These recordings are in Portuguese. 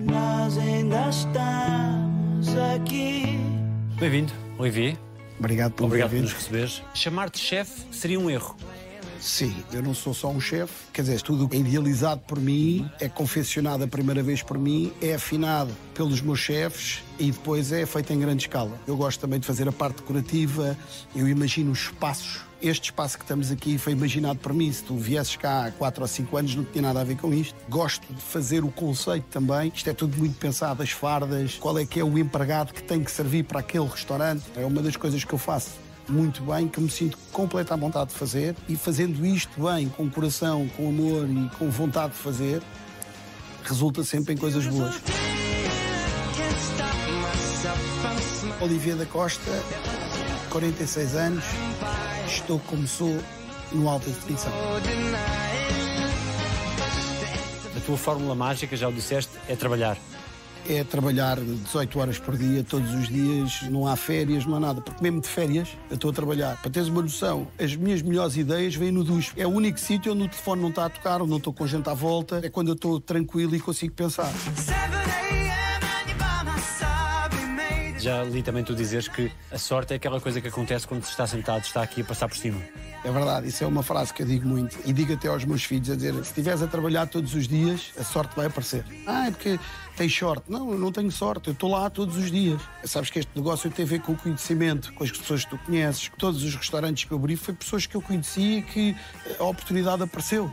nós ainda estamos aqui. Bem-vindo, Olivier. Obrigado pelo Obrigado por nos receberes. Chamar-te chefe seria um erro. Sim, eu não sou só um chefe. Quer dizer, tudo é idealizado por mim, é confeccionado a primeira vez por mim, é afinado pelos meus chefes e depois é feito em grande escala. Eu gosto também de fazer a parte decorativa, eu imagino os espaços. Este espaço que estamos aqui foi imaginado por mim. Se tu viesses cá há 4 ou 5 anos, não tinha nada a ver com isto. Gosto de fazer o conceito também. Isto é tudo muito pensado, as fardas, qual é que é o empregado que tem que servir para aquele restaurante. É uma das coisas que eu faço muito bem, que me sinto completa à vontade de fazer e fazendo isto bem, com coração, com amor e com vontade de fazer, resulta sempre em coisas boas. Olivia da Costa, 46 anos, estou como sou no alta definição. A tua fórmula mágica, já o disseste, é trabalhar. É trabalhar 18 horas por dia, todos os dias, não há férias, não há nada. Porque mesmo de férias, eu estou a trabalhar. Para teres uma noção, as minhas melhores ideias vêm no duche. É o único sítio onde o telefone não está a tocar, onde não estou com gente à volta. É quando eu estou tranquilo e consigo pensar. Já li também tu dizeres que a sorte é aquela coisa que acontece quando se está sentado, está aqui a passar por cima. É verdade, isso é uma frase que eu digo muito. E digo até aos meus filhos a dizer: se estiveres a trabalhar todos os dias, a sorte vai aparecer. Ah, é porque tens sorte. Não, eu não tenho sorte, eu estou lá todos os dias. Sabes que este negócio tem a ver com o conhecimento, com as pessoas que tu conheces. Todos os restaurantes que eu abri foi pessoas que eu conhecia e que a oportunidade apareceu.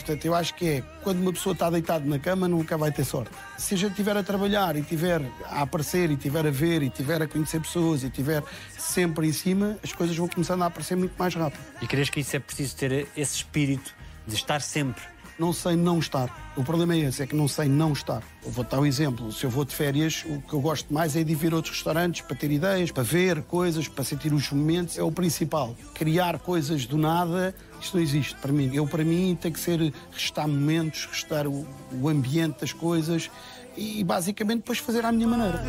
Portanto, eu acho que é quando uma pessoa está deitada na cama, nunca vai ter sorte. Se a gente estiver a trabalhar e estiver a aparecer, e estiver a ver, e estiver a conhecer pessoas, e estiver sempre em cima, as coisas vão começando a aparecer muito mais rápido. E crees que isso é preciso ter esse espírito de estar sempre. Não sei não estar. O problema é esse, é que não sei não estar. Eu vou dar um exemplo. Se eu vou de férias, o que eu gosto mais é de ir ver outros restaurantes para ter ideias, para ver coisas, para sentir os momentos. É o principal. Criar coisas do nada, isto não existe para mim. Eu, para mim, tem que ser restar momentos, restar o, o ambiente das coisas e, basicamente, depois fazer à minha maneira.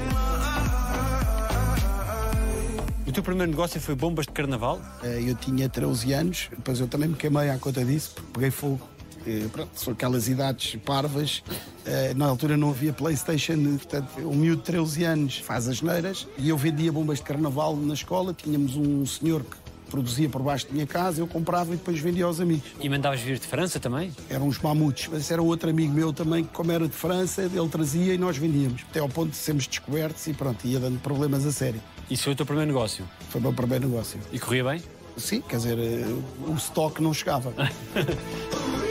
O teu primeiro negócio foi bombas de carnaval? Eh, Eu tinha 13 anos, depois eu também me queimei à conta disso, peguei fogo. Eh, Pronto, são aquelas idades parvas. Eh, Na altura não havia Playstation, portanto, um miúdo de 13 anos faz as neiras e eu vendia bombas de carnaval na escola. Tínhamos um senhor que produzia por baixo da minha casa, eu comprava e depois vendia aos amigos. E mandavas vir de França também? Eram uns mamutes, mas era outro amigo meu também, que como era de França, ele trazia e nós vendíamos. Até ao ponto de sermos descobertos e pronto, ia dando problemas a sério. Isso foi o teu primeiro negócio? Foi o meu primeiro negócio. E corria bem? Sim, quer dizer, eh, o estoque não chegava.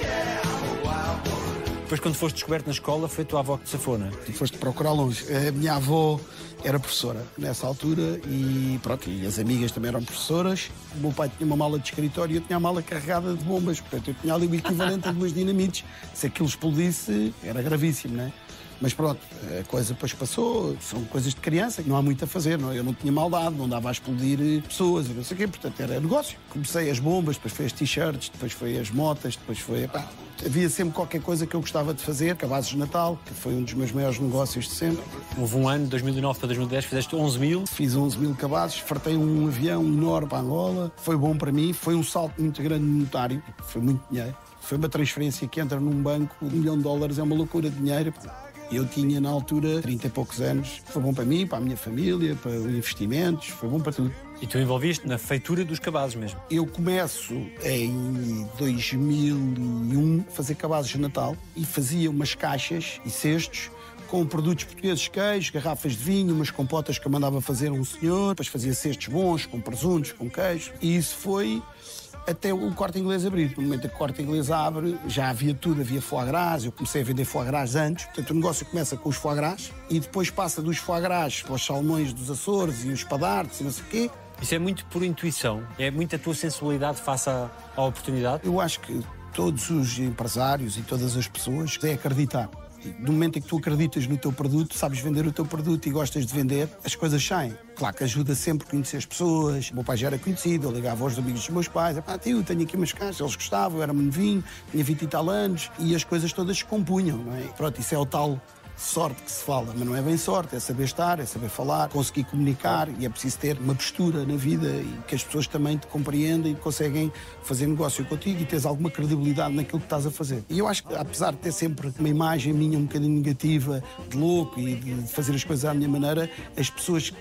Depois, quando foste descoberto na escola, foi a tua avó que te safou, não é? Tu foste procurar longe. A minha avó era professora nessa altura e pronto, e as amigas também eram professoras. O meu pai tinha uma mala de escritório e eu tinha a mala carregada de bombas. Portanto, eu tinha ali o equivalente a duas dinamites. Se aquilo explodisse, era gravíssimo, não é? Mas pronto, a coisa depois passou, são coisas de criança, não há muito a fazer, não é? Eu não tinha maldade, não dava a explodir eh, pessoas e não sei o quê, portanto era negócio. Comecei as bombas, depois foi as t-shirts, depois foi as motas, depois foi. Epá, havia sempre qualquer coisa que eu gostava de fazer, cabazes de Natal, que foi um dos meus maiores negócios de sempre. Houve um ano, 2009 para 2010, fizeste 11 mil. Fiz 11 mil cabazes, fartei um avião enorme para Angola, foi bom para mim, foi um salto muito grande monetário, foi muito dinheiro. Foi uma transferência que entra num banco, um milhão de dólares é uma loucura de dinheiro. Eu tinha na altura 30 e poucos anos, foi bom para mim, para a minha família, para investimentos, foi bom para tudo. E tu envolviste na feitura dos cabazes mesmo. Eu começo em 2001 a fazer cabazes de Natal e fazia umas caixas e cestos com produtos portugueses, queijo, garrafas de vinho, umas compotas que eu mandava fazer um senhor, depois fazia cestos bons com presuntos, com queijo. E isso foi até o corte inglês abrir. No momento em que o corte inglês abre, já havia tudo, havia foie gras, eu comecei a vender foie gras antes. Portanto, o negócio começa com os foie gras e depois passa dos foie gras para os salmões dos Açores e os padartes e não sei o quê. Isso é muito por intuição, é muito a tua sensibilidade face à, à oportunidade. Eu acho que todos os empresários e todas as pessoas é acreditar. No momento em que tu acreditas no teu produto, sabes vender o teu produto e gostas de vender, as coisas saem. Claro que ajuda sempre a conhecer as pessoas. O meu pai já era conhecido, eu ligava aos amigos dos meus pais. Ah, tio, tenho aqui umas caixas. Eles gostavam, eu era novinho, tinha 20 e tal anos e as coisas todas se compunham, não é? Pronto, isso é o tal sorte que se fala, mas não é bem sorte, é saber estar, é saber falar, conseguir comunicar e é preciso ter uma postura na vida e que as pessoas também te compreendem e conseguem fazer negócio contigo e teres alguma credibilidade naquilo que estás a fazer. E eu acho que, apesar de ter sempre uma imagem minha um bocadinho negativa, de louco e de fazer as coisas à minha maneira, as pessoas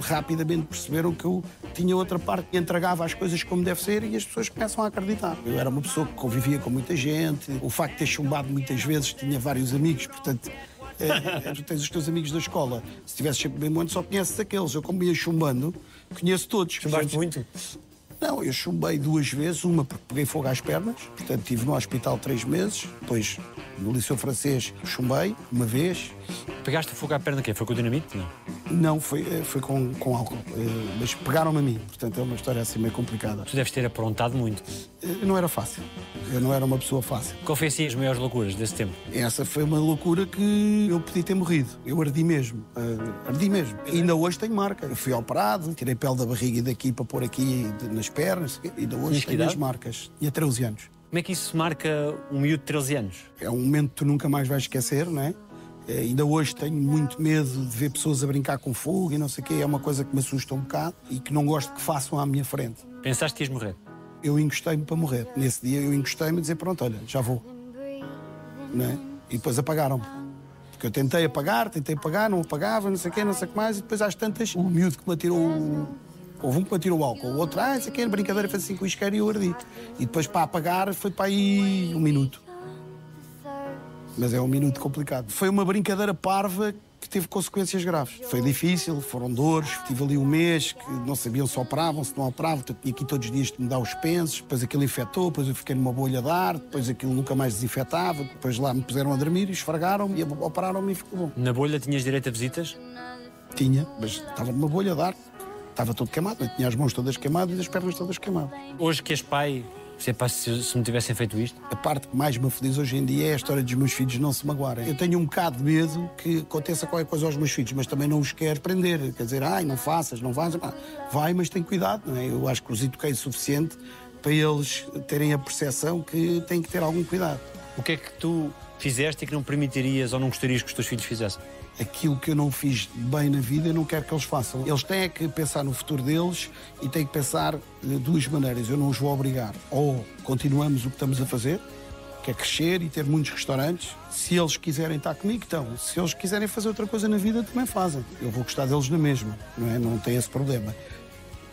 rapidamente perceberam que eu tinha outra parte que entregava as coisas como deve ser e as pessoas começam a acreditar. Eu era uma pessoa que convivia com muita gente, o facto de ter chumbado muitas vezes, tinha vários amigos, portanto. É, tu tens os teus amigos da escola. Se tivesse sempre bem muito, só conheces aqueles. Eu, como ia chumbando, conheço todos. Chumbaste muito? Não, eu chumbei duas vezes, uma porque peguei fogo às pernas, portanto estive no hospital três meses, depois no Liceu Francês chumbei uma vez. Pegaste fogo à perna quê? Foi com o dinamite? Não. Não, foi, eh, foi com, com álcool, eh, mas pegaram-me a mim, portanto é uma história assim meio complicada. Tu deves ter aprontado muito. Eh, Não era fácil, eu não era uma pessoa fácil. Qual foi assim as maiores loucuras desse tempo? Essa foi uma loucura que eu podia ter morrido. Eu ardi mesmo. ardi mesmo. Ainda hoje tenho marca. Eu fui operado, tirei pele da barriga e daqui para pôr aqui nas pernas. Ainda hoje tenho as marcas. Tinha 13 anos. Como é que isso marca um miúdo de 13 anos? É um momento que tu nunca mais vais esquecer, não é? Eh, Ainda hoje tenho muito medo de ver pessoas a brincar com fogo e não sei o quê. É uma coisa que me assusta um bocado e que não gosto que façam à minha frente. Pensaste que ias morrer? Eu encostei-me para morrer. Nesse dia eu encostei-me a dizer: pronto, olha, já vou. Não é? E depois apagaram-me. Porque eu tentei apagar, tentei apagar, não apagava, não sei o quê, não sei o que mais. E depois às tantas, o miúdo que me atirou. Houve um que atirou o álcool, o outro, ah, isso aqui é brincadeira, fez assim com o isqueiro e eu ardi. E depois para apagar foi para aí um minuto. Mas é um minuto complicado. Foi uma brincadeira parva que teve consequências graves. Foi difícil, foram dores. Tive ali um mês que não sabiam se operavam, se não operavam. Então, eu tinha aqui todos os dias de me dar os pensos. Depois aquilo infectou, depois eu fiquei numa bolha de ar. Depois aquilo nunca mais desinfetava. Depois lá me puseram a dormir e esfregaram-me e operaram-me e ficou bom. Na bolha tinhas direito a visitas? Tinha, mas estava numa bolha de ar. Estava todo queimado. Eu tinha as mãos todas queimadas e as pernas todas queimadas. Hoje que és pai, se, pá, se, me tivessem feito isto, A parte que mais me feliz hoje em dia é a história dos meus filhos não se magoarem. Eu tenho um bocado de medo que aconteça qualquer coisa aos meus filhos, mas também não os quero prender. Quer dizer, ai, não faças, não vais. Vai, mas tem cuidado, não é? Eu acho que os eduquei o suficiente para eles terem a percepção que têm que ter algum cuidado. o que é que tu fizeste e que não permitirias ou não gostarias que os teus filhos fizessem? Aquilo que eu não fiz bem na vida, eu não quero que eles façam. Eles têm que pensar no futuro deles e têm que pensar de duas maneiras. Eu não os vou obrigar. Ou continuamos o que estamos a fazer, que é crescer e ter muitos restaurantes. Se eles quiserem estar comigo, estão. Se eles quiserem fazer outra coisa na vida, também fazem. Eu vou gostar deles na mesma, não é? Não tem esse problema.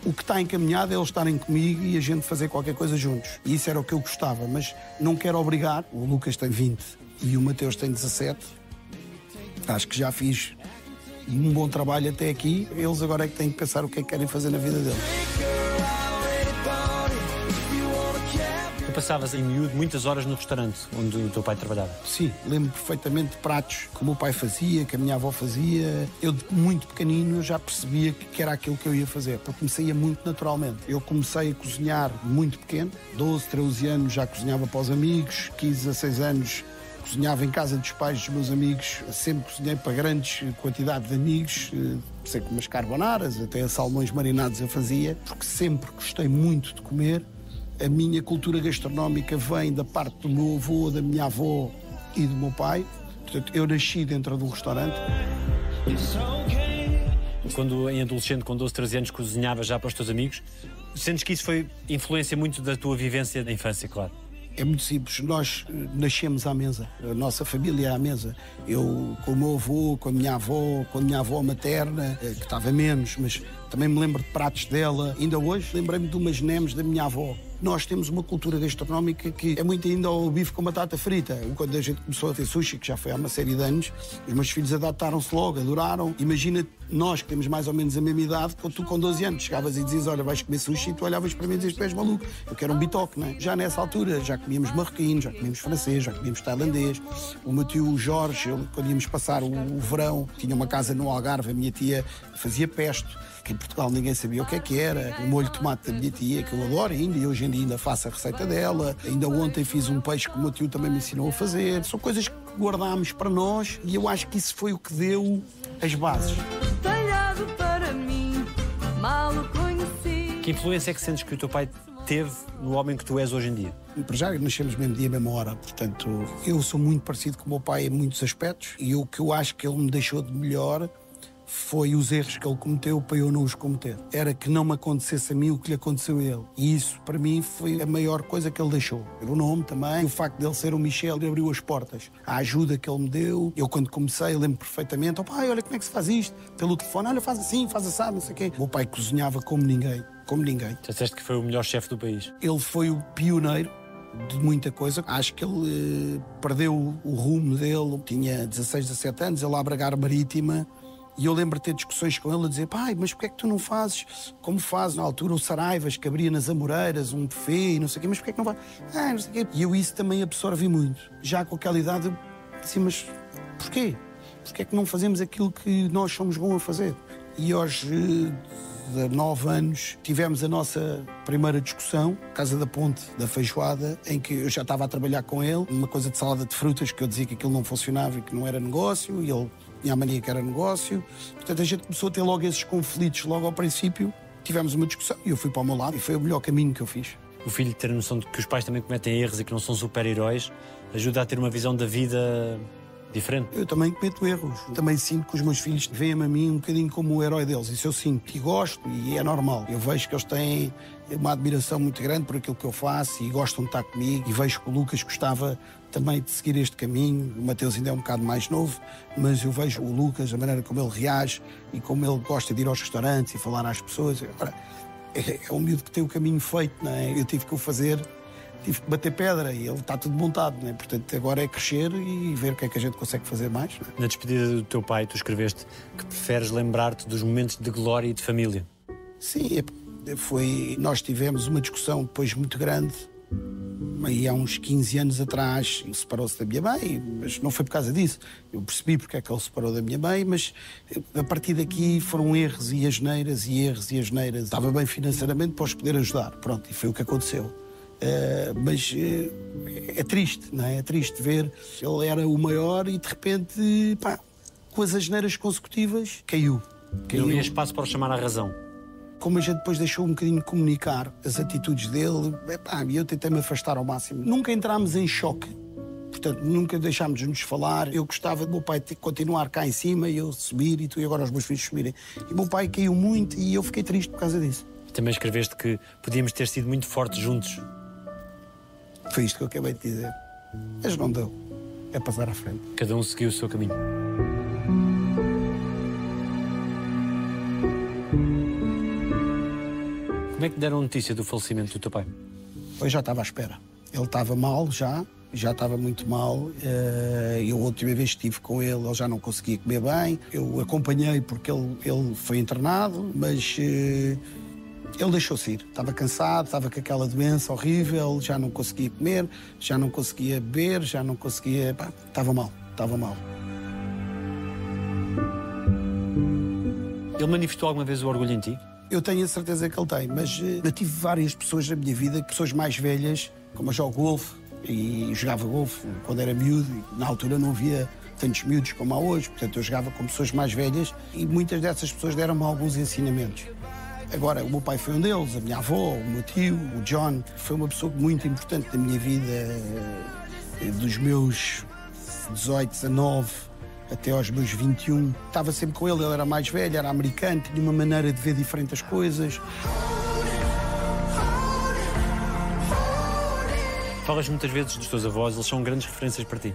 O que está encaminhado é eles estarem comigo e a gente fazer qualquer coisa juntos. E isso era o que eu gostava, mas não quero obrigar. O Lucas tem 20 e o Mateus tem 17. Acho que já fiz um bom trabalho até aqui. Eles agora é que têm que pensar o que é que querem fazer na vida deles. Tu passavas em miúdo muitas horas no restaurante onde o teu pai trabalhava. Sim, lembro perfeitamente de pratos que o meu pai fazia, que a minha avó fazia. Eu, de muito pequenino, já percebia que que era aquilo que eu ia fazer, porque me saía muito naturalmente. Eu comecei a cozinhar muito pequeno, 12, 13 anos já cozinhava para os amigos, 15, 16 anos cozinhava em casa dos pais dos meus amigos, sempre cozinhei para grandes quantidades de amigos, eh, sei como as carbonaras, até salmões marinados eu fazia, porque sempre gostei muito de comer. A minha cultura gastronómica vem da parte do meu avô, da minha avó e do meu pai. Portanto, eu nasci dentro de um restaurante. Quando em adolescente, com 12, 13 anos, cozinhavas já para os teus amigos, sentes que isso foi influência muito da tua vivência da infância, claro. É muito simples, nós eh, nascemos à mesa, a nossa família é à mesa. Eu com o meu avô, com a minha avó, com a minha avó materna, eh, que estava menos, mas também me lembro de pratos dela. Ainda hoje lembrei-me de umas nemes da minha avó. Nós temos uma cultura gastronómica que é muito ainda ao bife com batata frita. Quando a gente começou a ter sushi, que já foi há uma série de anos, os meus filhos adaptaram-se logo, adoraram. Imagina nós que temos mais ou menos a mesma idade, quando tu com 12 anos chegavas e dizias, olha, vais comer sushi, e tu olhavas para mim e dizias, tu és maluco, eu quero um bitoque, não é? Já nessa altura, já comíamos marroquino, já comíamos francês, já comíamos tailandês. O meu tio Jorge, ele, quando íamos passar o, o verão, tinha uma casa no Algarve, a minha tia fazia pesto, que em Portugal ninguém sabia o que é que era. O molho de tomate da minha tia, que eu adoro ainda, e hoje em dia ainda faço a receita dela. Ainda ontem fiz um peixe que o meu tio também me ensinou a fazer. São coisas que guardámos para nós e eu acho que isso foi o que deu as bases. talhado para mim, mal o conheci. Que Que influência é que sentes que o teu pai teve no homem que tu és hoje em dia? Para já nascemos mesmo dia, mesma hora. Portanto, eu sou muito parecido com o meu pai em muitos aspectos e o que eu acho que ele me deixou de melhor foi os erros que ele cometeu para eu não os cometer. Era que não me acontecesse a mim o que lhe aconteceu a ele. E isso, para mim, foi a maior coisa que ele deixou. O nome também, o facto de ele ser o Michel, ele abriu as portas. A ajuda que ele me deu, eu quando comecei, lembro perfeitamente: oh, pai, olha como é que se faz isto. Pelo telefone, olha, faz assim, faz assado, não sei o quê. O meu pai cozinhava como ninguém. Como ninguém. Já disseste que foi o melhor chefe do país. Ele foi o pioneiro de muita coisa. Acho que ele eh, perdeu o rumo dele. Tinha 16, 17 anos, ele lá a Bragar Marítima. E eu lembro de ter discussões com ele a dizer: pai, mas porquê é que tu não fazes como faz na altura o Saraivas, que abria nas Amoreiras, um buffet e não sei o quê, mas porquê é que não faz? Ah, não sei o quê. E eu isso também absorvi muito. Já com aquela idade, eu disse: mas porquê? Porquê é que não fazemos aquilo que nós somos bons a fazer? E de nove anos, tivemos a nossa primeira discussão, Casa da Ponte, da Feijoada, em que eu já estava a trabalhar com ele, uma coisa de salada de frutas, que eu dizia que aquilo não funcionava e que não era negócio, e ele tinha a mania que era negócio. Portanto, a gente começou a ter logo esses conflitos, logo ao princípio. Tivemos uma discussão e eu fui para o meu lado e foi o melhor caminho que eu fiz. O filho ter a noção de que os pais também cometem erros e que não são super-heróis ajuda a ter uma visão da vida diferente. Eu também cometo erros. Também sinto que os meus filhos veem-me a mim um bocadinho como o herói deles. Isso eu sinto e gosto e é normal. Eu vejo que eles têm uma admiração muito grande por aquilo que eu faço e gostam de estar comigo. E vejo que o Lucas gostava também de seguir este caminho. O Mateus ainda é um bocado mais novo, mas eu vejo o Lucas, a maneira como ele reage e como ele gosta de ir aos restaurantes e falar às pessoas. Agora, é, é um miúdo que tem o caminho feito, não é? Eu tive que o fazer tive que bater pedra e ele está tudo montado, né? portanto agora é crescer e ver o que é que a gente consegue fazer mais. Né? Na despedida do teu pai, tu escreveste que preferes lembrar-te dos momentos de glória e de família. Sim, é, foi. Nós tivemos uma discussão depois muito grande. Aí há uns 15 anos atrás separou-se da minha mãe, mas não foi por causa disso. Eu percebi porque é que ele se separou da minha mãe, mas a partir daqui foram erros e asneiras e erros e asneiras. Estava bem financeiramente para os poder ajudar. Pronto, e foi o que aconteceu. Uh, mas uh, é triste, não é? É triste ver. Ele era o maior e de repente, pá, com as asneiras consecutivas, caiu. caiu. Não havia espaço para o chamar à razão. Como a gente depois deixou um bocadinho comunicar as atitudes dele, e eu tentei me afastar ao máximo. Nunca entramos em choque. Portanto, nunca deixámos de nos falar. Eu gostava do meu pai continuar cá em cima e eu subir e tu e agora os meus filhos subirem. E meu pai caiu muito e eu fiquei triste por causa disso. Também escreveste que podíamos ter sido muito fortes juntos. Foi isto que eu acabei de dizer. Mas não deu. É passar à frente. Cada um seguiu o seu caminho. Como é que deram notícia do falecimento do teu pai? Eu já estava à espera. Ele estava mal já, já estava muito mal. Eh, eu, a última vez que estive com ele, ele já não conseguia comer bem. Eu acompanhei porque ele, ele foi internado, mas eh, ele deixou-se ir. Estava cansado, estava com aquela doença horrível, já não conseguia comer, já não conseguia beber, já não conseguia. Pá, estava mal, estava mal. Ele manifestou alguma vez o orgulho em ti? Eu tenho a certeza que ele tem, mas uh, eu tive várias pessoas na minha vida, pessoas mais velhas, como eu jogo golfe e jogava golfe quando era miúdo, na altura não havia tantos miúdos como há hoje, portanto eu jogava com pessoas mais velhas e muitas dessas pessoas deram-me alguns ensinamentos. Agora, o meu pai foi um deles, a minha avó, o meu tio, o John, foi uma pessoa muito importante na minha vida, eh, dos meus 18, 19 até aos meus 21. Estava sempre com ele, ele era mais velho, era americano, tinha uma maneira de ver diferentes as coisas. Falas muitas vezes dos teus avós, eles são grandes referências para ti.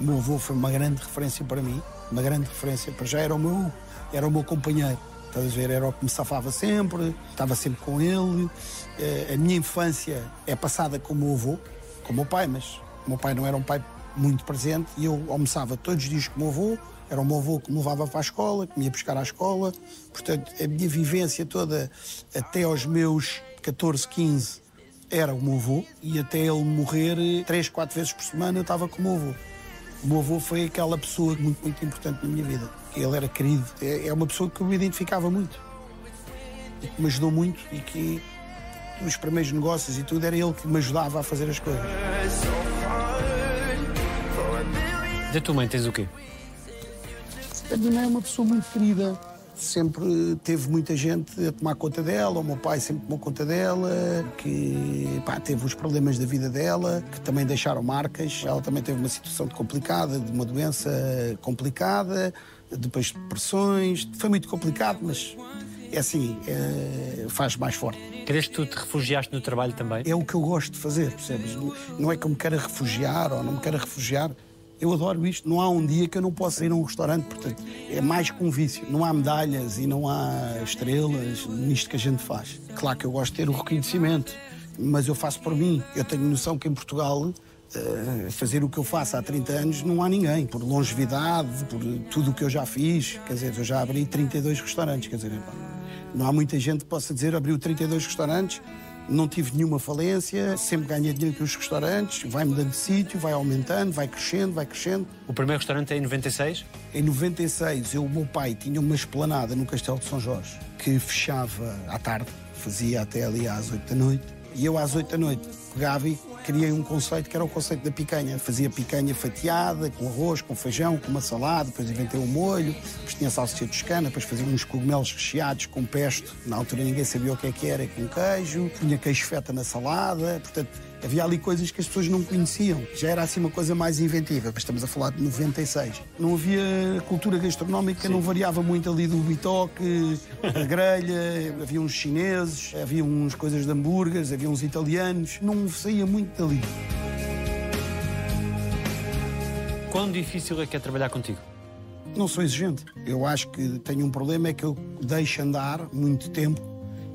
O meu avô foi uma grande referência para mim, uma grande referência para já era o meu, era o meu companheiro. Estás a ver? Era o que me safava sempre, estava sempre com ele. Eh, a minha infância é passada com o meu avô, com o meu pai, mas o meu pai não era um pai muito presente e eu almoçava todos os dias com o meu avô. Era o meu avô que me levava para a escola, que me ia buscar à escola. Portanto, a minha vivência toda até aos meus 14, 15 era o meu avô e até ele morrer três, quatro vezes por semana eu estava com o meu avô. O meu avô foi aquela pessoa muito, muito importante na minha vida. Ele era querido. É, é uma pessoa que eu me identificava muito. E que me ajudou muito e que nos primeiros negócios e tudo era ele que me ajudava a fazer as coisas. Da tua mãe tens o quê? A minha mãe é uma pessoa muito querida. sempre teve muita gente a tomar conta dela, o meu pai sempre tomou conta dela, que pá, teve os problemas da vida dela, que também deixaram marcas. Ela também teve uma situação complicada, de uma doença complicada, depois de depressões. Foi muito complicado, mas é assim, é, faz mais forte. Crees que tu te refugiaste no trabalho também? É o que eu gosto de fazer, percebes? Não é que eu me queira refugiar ou não me queira refugiar. Eu adoro isto. Não há um dia que eu não possa ir a um restaurante. Portanto, é mais que um vício. Não há medalhas e não há estrelas nisto que a gente faz. Claro que eu gosto de ter o reconhecimento, mas eu faço por mim. Eu tenho noção que em Portugal Uh, fazer o que eu faço há 30 anos não há ninguém, por longevidade, por tudo o que eu já fiz. Quer dizer, eu já abri 32 restaurantes. Quer dizer, não há muita gente que possa dizer abriu 32 restaurantes, não tive nenhuma falência, sempre ganhei dinheiro com os restaurantes, vai mudando de sítio, vai aumentando, vai crescendo, vai crescendo. O primeiro restaurante é em 96? Em 96, eu, o meu pai tinha uma esplanada no Castelo de São Jorge que fechava à tarde, fazia até ali às 8 da noite. E eu às 8 da noite pegava e criei um conceito que era o conceito da picanha. Fazia picanha fatiada, com arroz, com feijão, com uma salada, depois inventei um molho, depois tinha salsicha toscana, depois fazia uns cogumelos recheados com pesto. Na altura ninguém sabia o que é que era, com queijo, punha queijo feta na salada, portanto Havia ali coisas que as pessoas não conheciam. Já era assim uma coisa mais inventiva. Mas estamos a falar de 96. Não havia cultura gastronómica, Sim. não variava muito ali do bitoque, da grelha. havia uns chineses, havia uns coisas de hambúrgueres, havia uns italianos. Não saía muito dali. Quão difícil é que é trabalhar contigo? Não sou exigente. Eu acho que tenho um problema, é que eu deixo andar muito tempo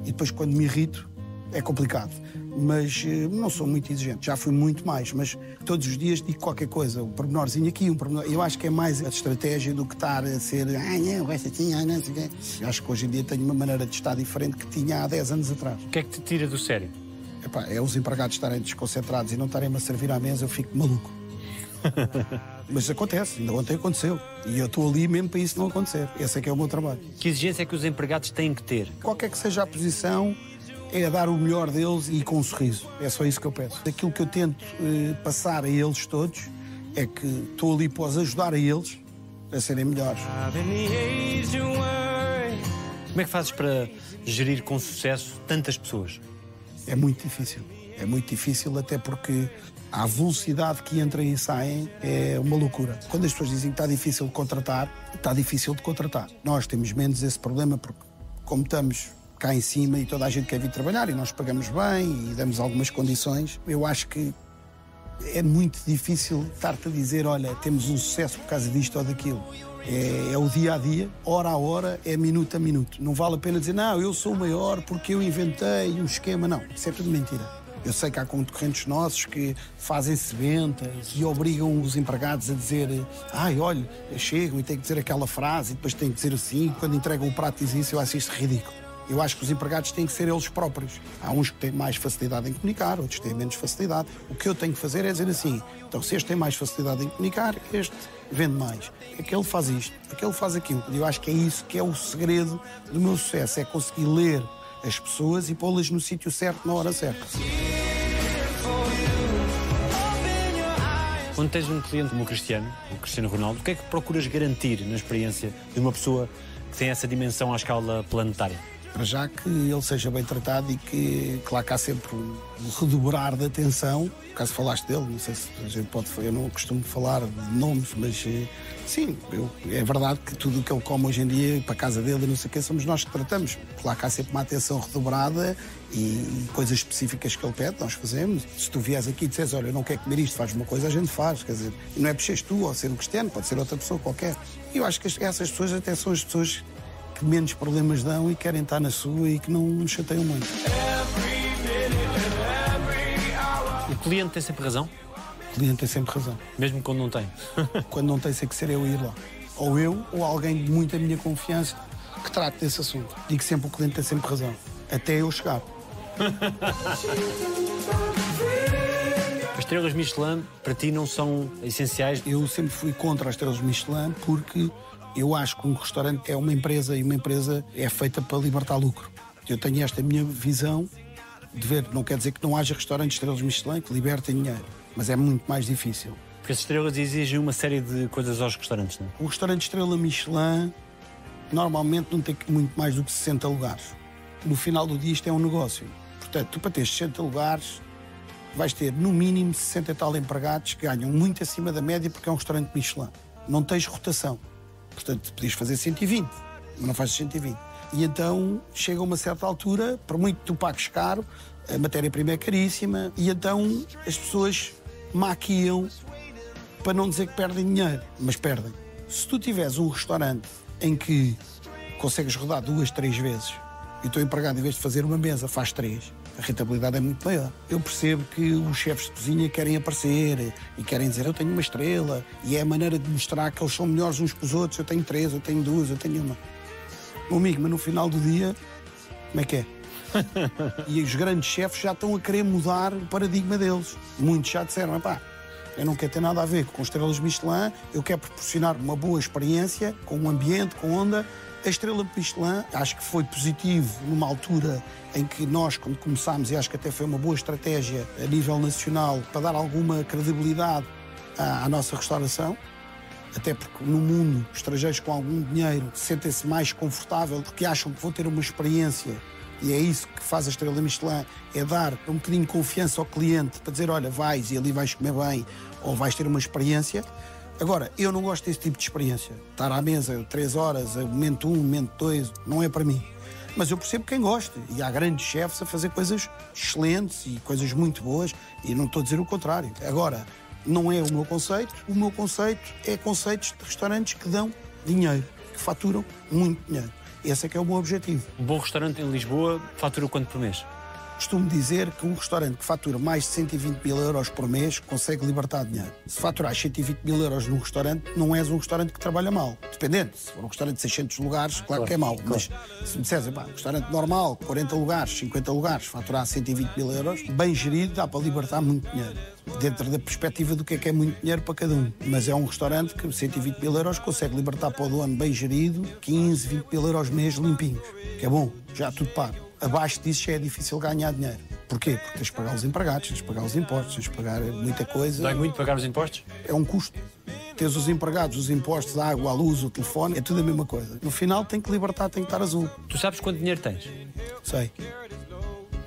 e depois quando me irrito é complicado mas eh, não sou muito exigente. Já fui muito mais, mas todos os dias digo qualquer coisa, um pormenorzinho aqui, um pormenor. Eu acho que é mais a estratégia do que estar a ser, ah, não, esta tinha, ah, não sei o Acho que hoje em dia tenho uma maneira de estar diferente que tinha há 10 anos atrás. O que é que te tira do sério? Epá, é os empregados estarem desconcentrados e não estarem-me a servir à mesa, eu fico maluco. Mas acontece, ainda ontem aconteceu. E eu estou ali mesmo para isso não acontecer. Esse é que é o meu trabalho. Que exigência é que os empregados têm que ter? Qualquer que seja a posição, é dar o melhor deles e com um sorriso. É só isso que eu peço. Aquilo que eu tento eh, passar a eles todos é que estou ali para os ajudar a eles a serem melhores. Como é que fazes para gerir com sucesso tantas pessoas? É muito difícil. É muito difícil, até porque a velocidade que entram e saem é uma loucura. Quando as pessoas dizem que está difícil de contratar, está difícil de contratar. Nós temos menos esse problema porque, como estamos cá em cima e toda a gente quer vir trabalhar e nós pagamos bem e damos algumas condições. Eu acho que é muito difícil estar-te a dizer, olha, temos um sucesso por causa disto ou daquilo. É, é, o dia a dia, hora a hora, é minuto a minuto. Não vale a pena dizer, não, eu sou o maior porque eu inventei um esquema. Não, isso é tudo mentira. Eu sei que há concorrentes nossos que fazem-se ventas e obrigam os empregados a dizer ai, olha, chegam e têm que dizer aquela frase e depois têm que dizer assim. Quando entregam o prato dizem isso, eu acho isto ridículo. Eu acho que os empregados têm que ser eles próprios. Há uns que têm mais facilidade em comunicar, outros têm menos facilidade. O que eu tenho que fazer é dizer assim: então, se este tem mais facilidade em comunicar, este vende mais. Aquele faz isto, aquele faz aquilo. Eu acho que é isso que é o segredo do meu sucesso: é conseguir ler as pessoas e pô-las no sítio certo, na hora certa. Quando tens um cliente como o Cristiano, o Cristiano Ronaldo, o que é que procuras garantir na experiência de uma pessoa que tem essa dimensão à escala planetária? Para já que ele seja bem tratado e que, claro que há sempre um redobrar de atenção. Caso falaste dele, não sei se a gente pode. Eu não costumo falar de nomes, mas eh, sim, eu, é verdade que tudo o que ele come hoje em dia, para a casa dele e não sei o que, somos nós que tratamos. Claro que há sempre uma atenção redobrada e coisas específicas que ele pede, nós fazemos. Se tu vieres aqui e disseres, olha, eu não quero comer isto, faz uma coisa, a gente faz. Quer dizer, não é por seres tu ou ser um cristiano, pode ser outra pessoa qualquer. E eu acho que essas pessoas até são as pessoas que menos problemas dão e querem estar na sua e que não nos chateiam muito. O cliente tem sempre razão? O cliente tem sempre razão. Mesmo quando não tem? quando não tem, sei que ser eu ir lá. Ou eu, ou alguém de muita minha confiança que trate desse assunto. Digo sempre o cliente tem sempre razão. Até eu chegar. As estrelas Michelin para ti não são essenciais? Eu sempre fui contra as estrelas Michelin porque eu acho que um restaurante é uma empresa e uma empresa é feita para libertar lucro. Eu tenho esta minha visão de ver, não quer dizer que não haja restaurantes estrelas Michelin que libertem dinheiro, mas é muito mais difícil. Porque as estrelas exigem uma série de coisas aos restaurantes, não é? O restaurante Estrela Michelin normalmente não tem muito mais do que 60 lugares. No final do dia isto é um negócio. Portanto, tu para ter 60 lugares vais ter no mínimo 60 e tal empregados que ganham muito acima da média porque é um restaurante Michelin. Não tens rotação. Portanto, podias fazer 120, mas não fazes 120. E então chega uma certa altura, por muito que tu pagues caro, a matéria-prima é caríssima, e então as pessoas maquiam para não dizer que perdem dinheiro, mas perdem. Se tu tiveres um restaurante em que consegues rodar duas, três vezes e o teu empregado, em vez de fazer uma mesa, faz três, a rentabilidade é muito maior. Eu percebo que os chefes de cozinha querem aparecer e querem dizer eu tenho uma estrela e é a maneira de mostrar que eles são melhores uns que os outros. Eu tenho três, eu tenho duas, eu tenho uma. Meu amigo, mas no final do dia, como é que é? e os grandes chefes já estão a querer mudar o paradigma deles. Muitos já disseram, pá, eu não quero ter nada a ver com estrelas Michelin, eu quero proporcionar uma boa experiência, com um ambiente, com onda. A estrela Michelin, acho que foi positivo numa altura em que nós, quando começámos, e acho que até foi uma boa estratégia a nível nacional para dar alguma credibilidade à, à nossa restauração. Até porque no mundo, os estrangeiros com algum dinheiro sentem-se mais confortável porque acham que vão ter uma experiência e é isso que faz a Estrela Michelin, é dar um bocadinho de confiança ao cliente para dizer, olha, vais e ali vais comer bem ou vais ter uma experiência. Agora, eu não gosto desse tipo de experiência. Estar à mesa três horas, momento um, momento dois, não é para mim. Mas eu percebo quem gosta. E há grandes chefes a fazer coisas excelentes e coisas muito boas. E não estou a dizer o contrário. Agora, não é o meu conceito. O meu conceito é conceitos de restaurantes que dão dinheiro, que faturam muito dinheiro. Esse é que é o meu objetivo. Um bom restaurante em Lisboa fatura quanto por mês? Costumo dizer que um restaurante que fatura mais de 120 mil euros por mês consegue libertar dinheiro. Se faturar 120 mil euros num restaurante, não és um restaurante que trabalha mal. Dependente. Se for um restaurante de 600 lugares, claro, claro que é mau. Claro. Mas se me disseres, um restaurante normal, 40 lugares, 50 lugares, faturar 120 mil euros, bem gerido, dá para libertar muito dinheiro dentro da perspectiva do que é que é muito dinheiro para cada um. Mas é um restaurante que 120 mil euros consegue libertar para o dono bem gerido 15, 20 mil euros mês limpinhos, que é bom, já tudo pago. Abaixo disso já é difícil ganhar dinheiro. Porquê? Porque tens de pagar os empregados, tens de pagar os impostos, tens de pagar muita coisa. Dói muito pagar os impostos? É um custo. Tens os empregados, os impostos, a água, a luz, o telefone, é tudo a mesma coisa. No final tem que libertar, tem que estar azul. Tu sabes quanto dinheiro tens? Sei.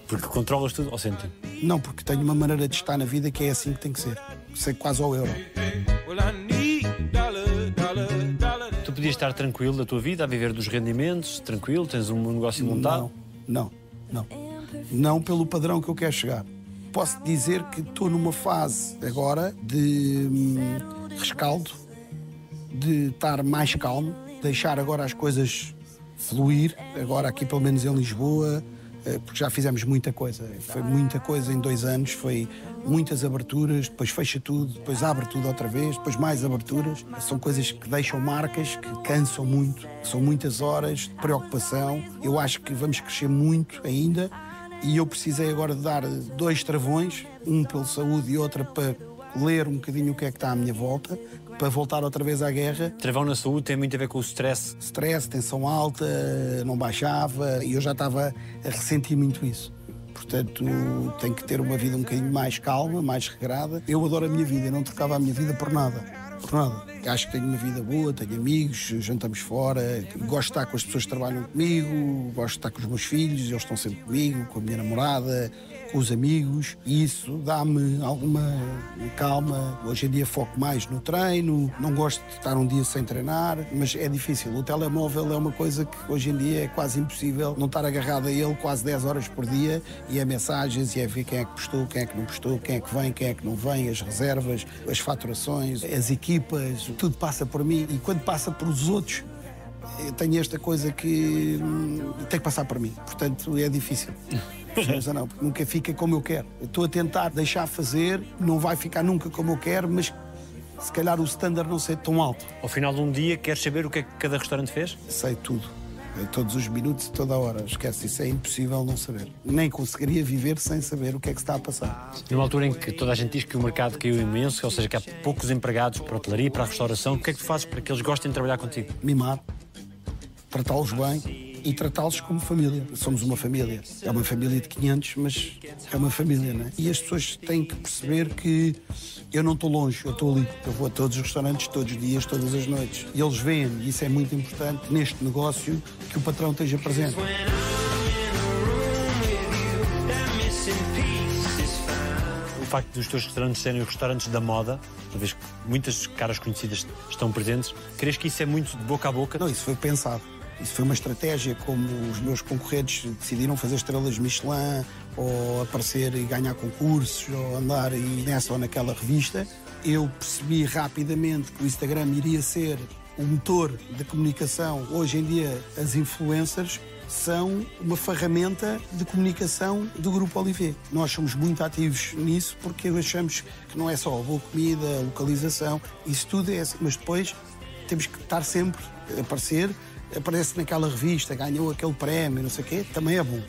Porque controlas tudo ao cêntimo? Não, porque tenho uma maneira de estar na vida que é assim que tem que ser. Sei quase ao euro. Tu podias estar tranquilo da tua vida, a viver dos rendimentos, tranquilo, tens um negócio montado? Não, não, não. Não pelo padrão que eu quero chegar. Posso dizer que estou numa fase agora de hum, rescaldo, de estar mais calmo, deixar agora as coisas fluir. Agora, aqui, pelo menos em Lisboa, porque já fizemos muita coisa. Foi muita coisa em dois anos, foi muitas aberturas, depois fecha tudo, depois abre tudo outra vez, depois mais aberturas. São coisas que deixam marcas, que cansam muito, são muitas horas de preocupação. Eu acho que vamos crescer muito ainda e eu precisei agora de dar dois travões, um pela saúde e outro para ler um bocadinho o que é que está à minha volta, para voltar outra vez à guerra. Travão na saúde tem muito a ver com o stress? Stress, tensão alta, não baixava e eu já estava a ressentir muito isso. Portanto, tenho que ter uma vida um bocadinho mais calma, mais regrada. Eu adoro a minha vida, eu não trocava a minha vida por nada. Por nada. Acho que tenho uma vida boa, tenho amigos, jantamos fora, gosto de estar com as pessoas que trabalham comigo, gosto de estar com os meus filhos, eles estão sempre comigo, com a minha namorada, com os amigos e isso dá-me alguma calma. Hoje em dia foco mais no treino, não gosto de estar um dia sem treinar, mas é difícil. O telemóvel é uma coisa que hoje em dia é quase impossível não estar agarrado a ele quase 10 horas por dia e é mensagens e é ver quem é que postou, quem é que não postou, quem é que vem, quem é que não vem, as reservas, as faturações, as equipas, tudo passa por mim e quando passa por os outros eu tenho esta coisa que hum, tem que passar por mim. Portanto, é difícil. não, porque nunca fica como eu quero. Eu estou a tentar deixar fazer, não vai ficar nunca como eu quero, mas se calhar o standard não ser tão alto. Ao final de um dia, queres saber o que é que cada restaurante fez? Sei tudo. Todos os minutos e toda a hora. Esquece, isso é impossível não saber. Nem conseguiria viver sem saber o que é que está a passar. Numa altura em que toda a gente diz que o mercado caiu imenso, ou seja, que há poucos empregados para a hotelaria, para a restauração, o que é que tu fazes para que eles gostem de trabalhar contigo? Mimar, tratá-los bem, e tratá-los como família. Somos uma família. É uma família de 500, mas é uma família, né? E as pessoas têm que perceber que eu não estou longe, eu estou ali. Eu vou a todos os restaurantes, todos os dias, todas as noites. E eles veem, e isso é muito importante neste negócio, que o patrão esteja presente. O facto dos teus restaurantes serem os restaurantes da moda, uma vez que muitas caras conhecidas estão presentes, crees que isso é muito de boca a boca? Não, isso foi pensado. Isso foi uma estratégia, como os meus concorrentes decidiram fazer estrelas Michelin, ou aparecer e ganhar concursos, ou andar e nessa ou naquela revista. Eu percebi rapidamente que o Instagram iria ser o motor de comunicação. Hoje em dia, as influencers são uma ferramenta de comunicação do Grupo Olivier. Nós somos muito ativos nisso porque achamos que não é só boa comida, localização, isso tudo é mas depois temos que estar sempre a aparecer, aparece naquela revista, ganhou aquele prémio, não sei o quê, também é bom.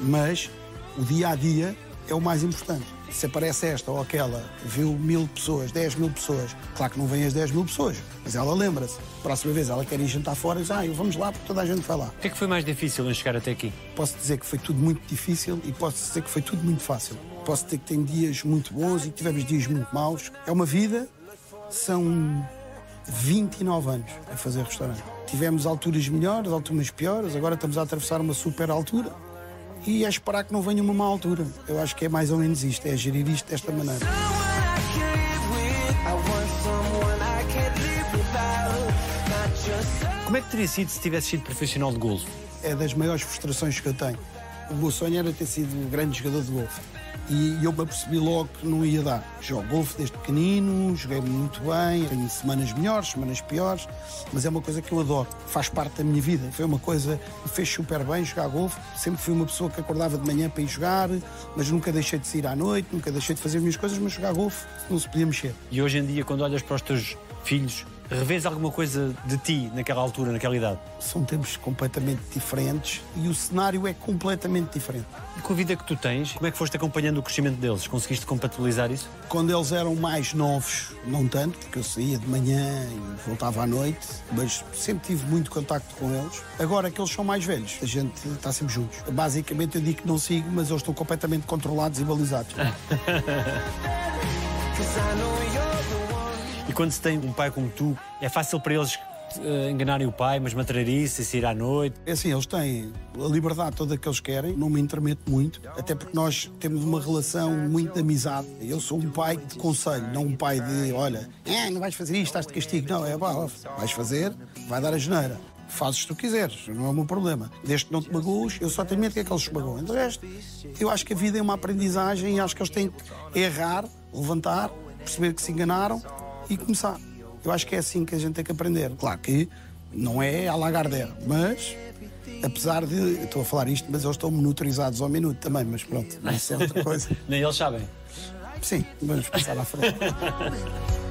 Mas o dia a dia é o mais importante. Se aparece esta ou aquela, viu mil pessoas, dez mil pessoas, claro que não vêm as dez mil pessoas, mas ela lembra-se. Próxima vez ela quer ir jantar fora e diz, ah, vamos lá porque toda a gente vai lá. O que é que foi mais difícil em chegar até aqui? Posso dizer que foi tudo muito difícil e posso dizer que foi tudo muito fácil. Posso dizer que tem dias muito bons e tivemos dias muito maus. É uma vida, são 29 anos a fazer restaurante. Tivemos alturas melhores, alturas piores, agora estamos a atravessar uma super altura e é esperar que não venha uma má altura. Eu acho que é mais ou menos isto, é gerir isto desta maneira. Como é que teria sido se tivesse sido profissional de golfe? É das maiores frustrações que eu tenho. O meu sonho era ter sido um grande jogador de golfe. E eu me apercebi logo que não ia dar. Jogo golfe desde pequenino, joguei muito bem, tenho semanas melhores, semanas piores, mas é uma coisa que eu adoro, faz parte da minha vida. Foi uma coisa que fez super bem jogar golfe. Sempre fui uma pessoa que acordava de manhã para ir jogar, mas nunca deixei de sair à noite, nunca deixei de fazer as minhas coisas, mas jogar golfe não se podia mexer. E hoje em dia, quando olhas para os teus filhos, revês alguma coisa de ti naquela altura, naquela idade? São tempos completamente diferentes e o cenário é completamente diferente. E com a vida que tu tens, como é que foste acompanhando o crescimento deles? Conseguiste compatibilizar isso? Quando eles eram mais novos, não tanto, porque eu saía de manhã e voltava à noite, mas sempre tive muito contacto com eles. Agora que eles são mais velhos, a gente está sempre juntos. Basicamente eu digo que não sigo, mas eles estão completamente controlados e balizados. quando se tem um pai como tu, é fácil para eles uh, enganarem o pai, mas matrarice, sair à noite? É assim, eles têm a liberdade toda que eles querem, não me intrometo muito, até porque nós temos uma relação muito de amizade. Eu sou um pai de conselho, não um pai de, olha, é, não vais fazer isto, estás de castigo. Não, é, pá, vais fazer, vai dar a geneira. Fazes se tu quiseres, não é o meu problema. Desde que não te magoes, eu só tenho medo que é que eles se magoem. De resto, eu acho que a vida é uma aprendizagem e acho que eles têm que errar, levantar, perceber que se enganaram e começar. Eu acho que é assim que a gente tem que aprender. Claro que não é a Lagardère, mas apesar de. Estou a falar isto, mas eles estão monitorizados ao minuto também, mas pronto, isso é outra coisa. Nem eles sabem. Sim, vamos passar à frente.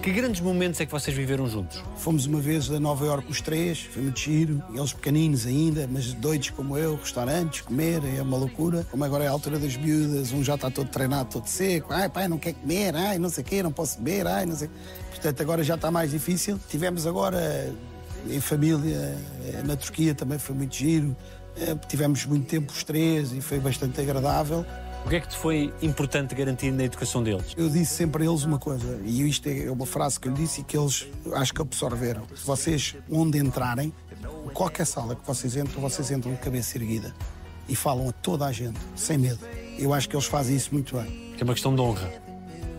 Que grandes momentos é que vocês viveram juntos? Fomos uma vez a Nova Iorque os três, foi muito giro. Eles pequeninos ainda, mas doidos como eu, restaurantes, comer, é uma loucura. Como agora é a altura das miúdas, um já está todo treinado, todo seco. Ai, pai, não quer comer, ai, não sei o quê, não posso beber, ai, não sei. Portanto, agora já está mais difícil. Tivemos agora em família, na Turquia também foi muito giro. Tivemos muito tempo os três e foi bastante agradável. O que é que te foi importante garantir na educação deles? Eu disse sempre a eles uma coisa, e isto é uma frase que eu lhe disse e que eles acho que absorveram. Se vocês, onde entrarem, qualquer sala que vocês entram, vocês entram de cabeça erguida e falam a toda a gente, sem medo. Eu acho que eles fazem isso muito bem. É uma questão de honra.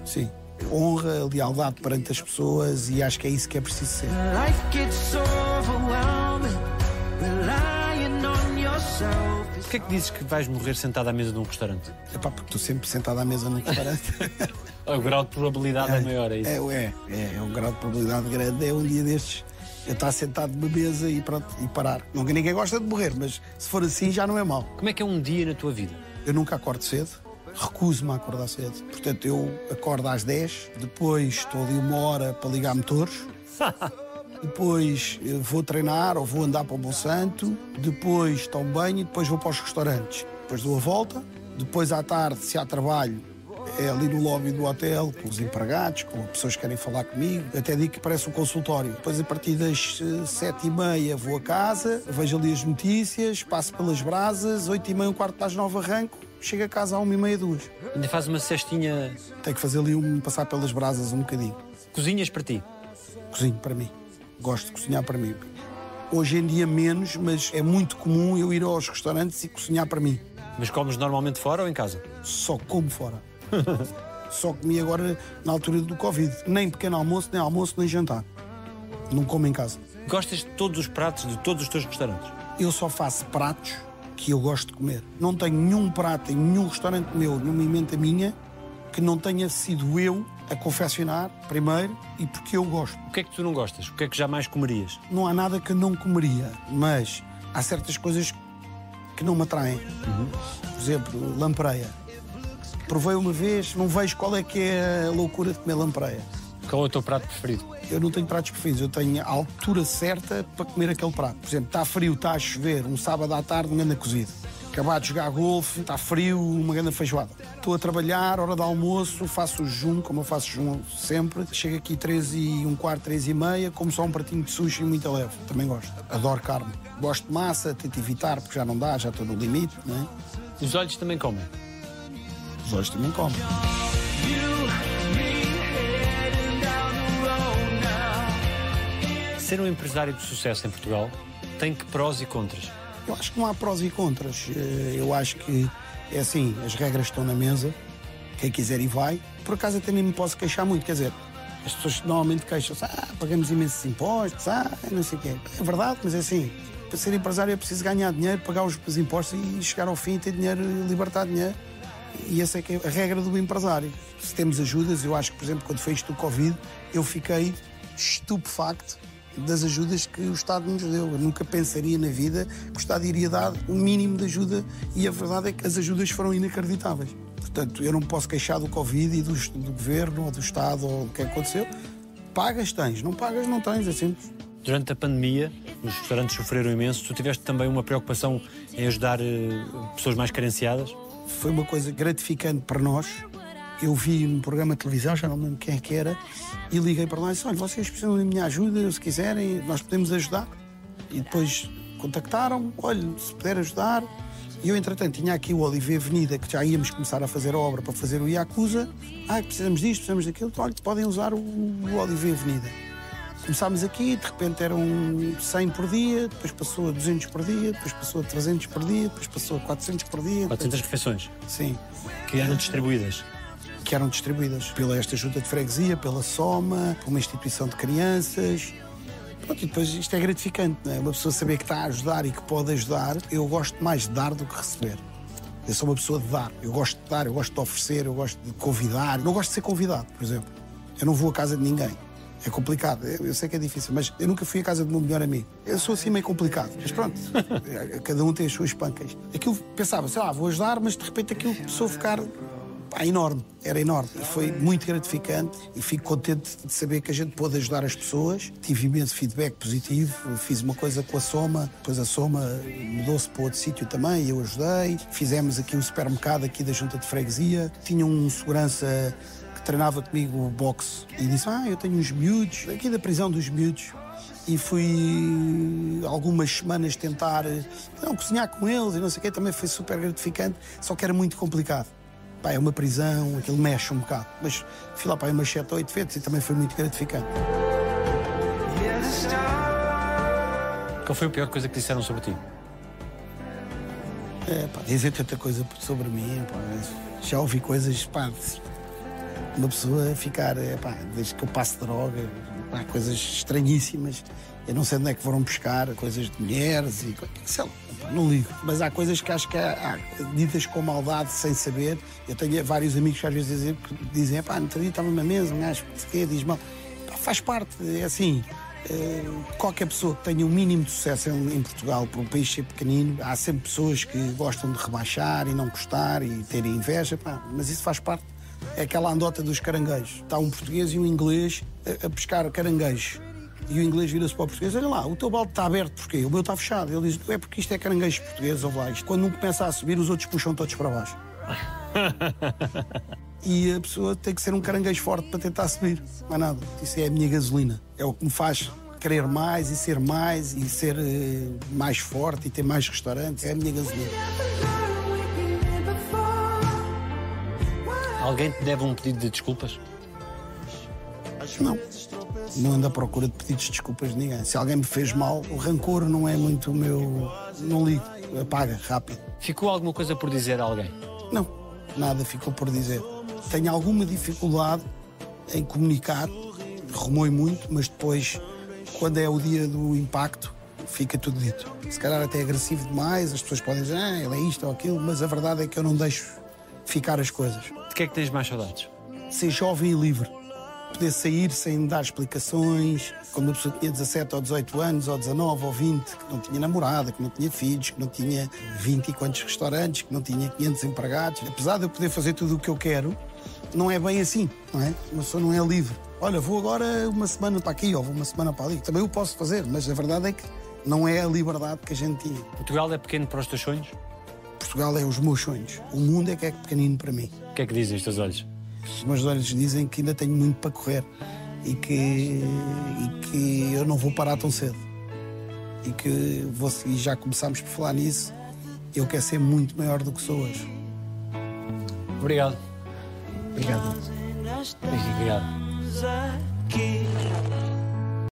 Sim. Honra, lealdade perante as pessoas e acho que é isso que é preciso ser. Porquê é que dizes que vais morrer sentado à mesa de um restaurante? É pá, porque estou sempre sentado à mesa num restaurante. o grau de probabilidade é, é maior, é isso? É, é, é, é um grau de probabilidade grande. É um dia destes eu estar sentado numa mesa e, pronto, e parar. Nunca ninguém gosta de morrer, mas se for assim já não é mal. Como é que é um dia na tua vida? Eu nunca acordo cedo, recuso-me a acordar cedo. Portanto, eu acordo às 10, depois estou ali uma hora para ligar motores. depois vou treinar ou vou andar para o Bom Santo, depois tomo banho e depois vou para os restaurantes. Depois dou a volta, depois à tarde, se há trabalho, é ali no lobby do hotel, com os empregados, com pessoas que querem falar comigo. Até digo que parece um consultório. Depois, a partir das eh, sete e meia, vou a casa, vejo ali as notícias, passo pelas brasas, oito e meia, um quarto para as nove, arranco, chego a casa à uma e meia, duas. Ainda faz uma cestinha. Tenho que fazer ali um, passar pelas brasas um bocadinho. Cozinhas para ti. Cozinho para mim. Gosto de cozinhar para mim. Hoje em dia menos, mas é muito comum eu ir aos restaurantes e cozinhar para mim. Mas comes normalmente fora ou em casa? Só como fora. Só comi agora na altura do Covid. Nem pequeno almoço, nem almoço, nem jantar. Não como em casa. Gostas de todos os pratos de todos os teus restaurantes? Eu só faço pratos que eu gosto de comer. Não tenho nenhum prato em nenhum restaurante meu, nenhuma emenda minha, que não tenha sido eu a confeccionar primeiro e porque eu gosto. O que é que tu não gostas? O que é que jamais comerias? Não há nada que eu não comeria, mas há certas coisas que não me atraem. Por exemplo, lampreia. Provei uma vez, não vejo qual é que é a loucura de comer lampreia. Qual é o teu prato preferido? Eu não tenho pratos preferidos, eu tenho a altura certa para comer aquele prato. Por exemplo, está frio, está a chover, um sábado à tarde, uma grande cozido. Acabado de jogar golfe, está frio, uma grande feijoada. Estou a trabalhar, hora de almoço, faço o jejum, como eu faço jejum sempre. Chego aqui 13 e um quarto, 13 e meia, como só um pratinho de sushi muito leve. Também gosto. Adoro carne. Gosto de massa, tento evitar, porque já não dá, já estou no limite, não é? Os olhos também comem. Os olhos também comem. Ser um empresário de sucesso em Portugal tem que prós e contras. Eu acho que não há prós e contras. Eh, Eu acho que é assim, as regras estão na mesa, quem quiser e vai. Por acaso até nem me posso queixar muito, quer dizer, as pessoas normalmente queixam-se, ah, pagamos imensos impostos, ah, não sei o quê. É verdade, mas é assim, para ser empresário é preciso ganhar dinheiro, pagar os os impostos e chegar ao fim e ter dinheiro, libertar dinheiro. E essa é, é a regra do empresário. Se temos ajudas, eu acho que, por exemplo, quando foi isto do Covid, eu fiquei estupefacto das ajudas que o Estado nos deu. Eu nunca pensaria na vida que o Estado iria dar um mínimo de ajuda e a verdade é que as ajudas foram inacreditáveis. Portanto, eu não posso queixar do Covid e do, do governo ou do Estado ou do que aconteceu. Pagas, tens. Não pagas, não tens. É simples. Durante a pandemia, os restaurantes sofreram imenso. Tu tiveste também uma preocupação em ajudar eh, pessoas mais carenciadas? foi uma coisa gratificante para nós. Eu vi num programa de televisão, já não me lembro quem é que era, e liguei para lá e disse: Olha, vocês precisam da minha ajuda, se quiserem, nós podemos ajudar. E depois contactaram: Olha, se puder ajudar. E eu, entretanto, tinha aqui o Oliveira Avenida, que já íamos começar a fazer a obra para fazer o Yakuza. Ah, precisamos disto, precisamos daquilo. Olha, podem usar o, o Oliveira Avenida. Começámos aqui, de repente eram 100 por dia, depois passou a 200 por dia, depois passou a 300 por dia, depois passou a 400 por dia. 400 refeições Sim, que eram distribuídas. Que eram distribuídas pela esta junta de freguesia, pela Soma, por uma instituição de crianças. Pronto, e depois isto é gratificante, não é? Uma pessoa saber que está a ajudar e que pode ajudar. Eu gosto mais de dar do que receber. Eu sou uma pessoa de dar. Eu gosto de dar, eu gosto de oferecer, eu gosto de convidar. Não gosto de ser convidado, por exemplo. Eu não vou à casa de ninguém. É complicado, eu sei que é difícil, mas eu nunca fui à casa do meu melhor amigo. Eu sou assim meio complicado, mas pronto, cada um tem as suas pancas. Aquilo pensava, sei lá, vou ajudar, mas de repente aquilo começou a ficar pá, enorme, era enorme. E foi muito gratificante e fico contente de saber que a gente pôde ajudar as pessoas. Tive imenso feedback positivo, fiz uma coisa com a Soma, depois a Soma mudou-se para outro sítio também e eu ajudei. Fizemos aqui um supermercado aqui da junta de freguesia, tinha um segurança que treinava comigo o boxe e disse: Ah, eu tenho uns miúdos, aqui da prisão dos miúdos. E fui algumas semanas tentar não, cozinhar com eles e não sei o quê, também foi super gratificante, só que era muito complicado. Pá, é uma prisão, aquilo mexe um bocado. Mas fui lá para umas 7 ou 8 vezes e também foi muito gratificante. Qual foi a pior coisa que disseram sobre ti? É, pá, dizer tanta coisa sobre mim, pá, já ouvi coisas, pá, uma pessoa ficar, é, pá, desde que eu passo droga, pá, coisas estranhíssimas. Eu não sei onde é que foram buscar, coisas de mulheres e sei lá, não ligo. Mas há coisas que acho que há, ditas com maldade, sem saber. Eu tenho vários amigos que às vezes dizem, que dizem pá, no outro estava na mesa, um gajo, não sei o quê, diz mal. Faz parte, é assim. eh, qualquer pessoa que tenha o mínimo de sucesso em, Portugal, por um país ser pequenino, há sempre pessoas que gostam de rebaixar e não gostar e terem inveja, pá, mas isso faz parte. É aquela andota dos caranguejos. Está um português e um inglês a pescar caranguejos. E o inglês vira-se para o português: Olha lá, o teu balde está aberto porquê? O meu está fechado. Ele diz: É porque isto é caranguejos portugueses, ou lá. Isto, quando um começa a subir, os outros puxam todos para baixo. e a pessoa tem que ser um caranguejo forte para tentar subir. Não é nada. Isso é a minha gasolina. É o que me faz querer mais e ser mais e ser eh, mais forte e ter mais restaurantes. É a minha gasolina. Alguém te deve um pedido de desculpas? Não. Não ando à procura de pedidos de desculpas de ninguém. Se alguém me fez mal, o rancor não é muito o meu. Não ligo. Apaga, rápido. Ficou alguma coisa por dizer a alguém? Não. Nada ficou por dizer. Tenho alguma dificuldade em comunicar, remoe muito, mas depois, quando é o dia do impacto, fica tudo dito. Se calhar até é agressivo demais, as pessoas podem dizer, ah, ele é isto ou aquilo, mas a verdade é que eu não deixo ficar as coisas. De que é que tens mais saudades? Ser jovem e livre. Poder sair sem dar explicações. Quando a pessoa tinha 17 ou 18 anos, ou 19 ou 20, que não tinha namorada, que não tinha filhos, que não tinha 20 e quantos restaurantes, que não tinha 500 empregados. Apesar de eu poder fazer tudo o que eu quero, não é bem assim, não é? Uma pessoa não é livre. Olha, vou agora uma semana para aqui ou vou uma semana para ali. Também o posso fazer, mas a verdade é que não é a liberdade que a gente tinha. Portugal é pequeno para os teus sonhos? Portugal é os meus sonhos. O mundo é que é pequenino para mim. O que é que dizem os teus olhos? Os meus olhos dizem que ainda tenho muito para correr e que, e que eu não vou parar tão cedo. E que vou, e já começámos por falar nisso. Eu quero ser muito maior do que sou hoje. Obrigado. Obrigado. Obrigado.